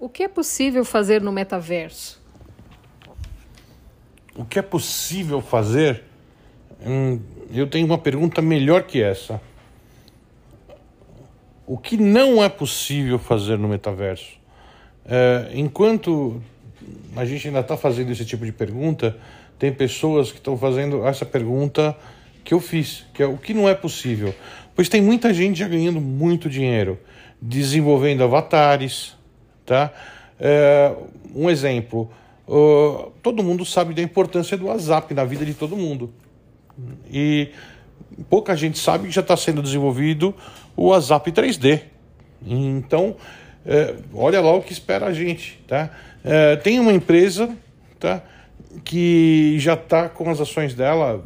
O que é possível fazer no metaverso? O que é possível fazer? Hum, eu tenho uma pergunta melhor que essa. O que não é possível fazer no metaverso? É, enquanto a gente ainda está fazendo esse tipo de pergunta, tem pessoas que estão fazendo essa pergunta que eu fiz, que é o que não é possível. Pois tem muita gente já ganhando muito dinheiro, desenvolvendo avatares, tá? É, um exemplo, uh, todo mundo sabe da importância do WhatsApp na vida de todo mundo. E pouca gente sabe que já está sendo desenvolvido o WhatsApp 3D. Então, é, olha lá o que espera a gente, tá? É, tem uma empresa, tá? Que já está com as ações dela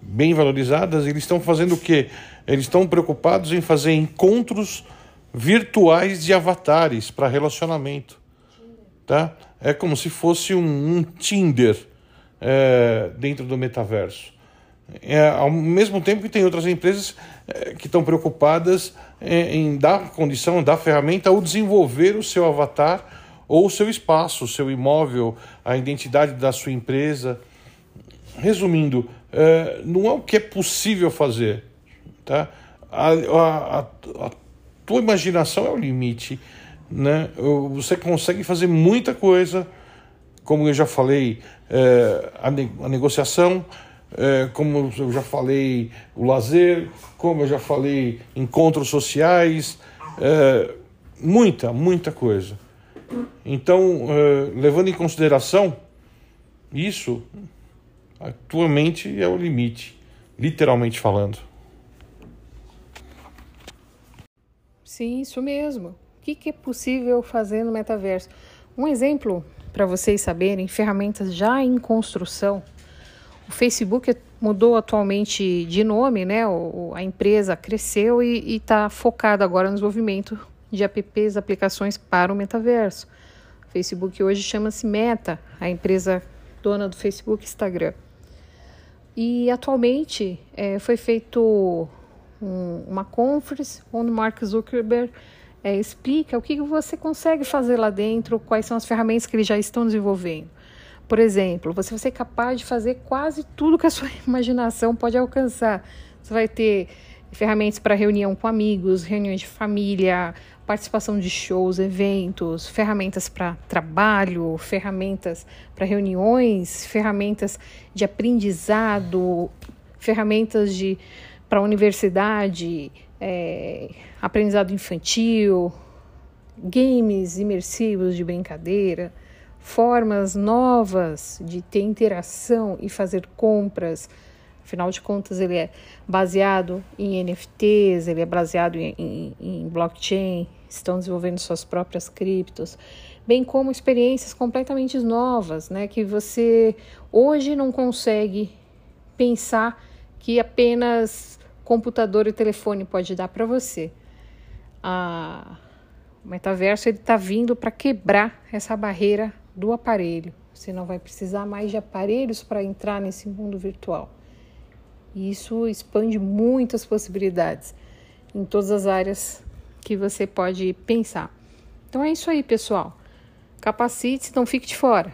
bem valorizadas. Eles estão fazendo o quê? Eles estão preocupados em fazer encontros virtuais de avatares para relacionamento, tá? É como se fosse um, um Tinder é, dentro do metaverso. É, ao mesmo tempo que tem outras empresas é, que estão preocupadas é, em dar condição, dar ferramenta ao desenvolver o seu avatar ou o seu espaço, o seu imóvel, a identidade da sua empresa. Resumindo, é, não é o que é possível fazer. Tá? A, a, a, a tua imaginação é o limite. Né? Você consegue fazer muita coisa, como eu já falei, é, a, ne a negociação, é, como eu já falei, o lazer, como eu já falei, encontros sociais, é, muita, muita coisa. Então, é, levando em consideração isso, a tua mente é o limite, literalmente falando. Sim, isso mesmo. O que, que é possível fazer no metaverso? Um exemplo para vocês saberem: ferramentas já em construção o Facebook mudou atualmente de nome, né? O, a empresa cresceu e está focada agora no desenvolvimento de apps, aplicações para o metaverso. O Facebook hoje chama-se Meta, a empresa dona do Facebook Instagram. E atualmente é, foi feito um, uma conference onde Mark Zuckerberg é, explica o que você consegue fazer lá dentro, quais são as ferramentas que eles já estão desenvolvendo. Por exemplo, você vai ser capaz de fazer quase tudo que a sua imaginação pode alcançar. Você vai ter ferramentas para reunião com amigos, reuniões de família, participação de shows, eventos, ferramentas para trabalho, ferramentas para reuniões, ferramentas de aprendizado, ferramentas de para universidade, é, aprendizado infantil, games imersivos de brincadeira formas novas de ter interação e fazer compras. Afinal de contas, ele é baseado em NFTs, ele é baseado em, em, em blockchain, estão desenvolvendo suas próprias criptos, bem como experiências completamente novas, né, que você hoje não consegue pensar que apenas computador e telefone pode dar para você. A, o metaverso está vindo para quebrar essa barreira do aparelho. Você não vai precisar mais de aparelhos para entrar nesse mundo virtual. E isso expande muitas possibilidades em todas as áreas que você pode pensar. Então é isso aí, pessoal. Capacite-se, não fique de fora.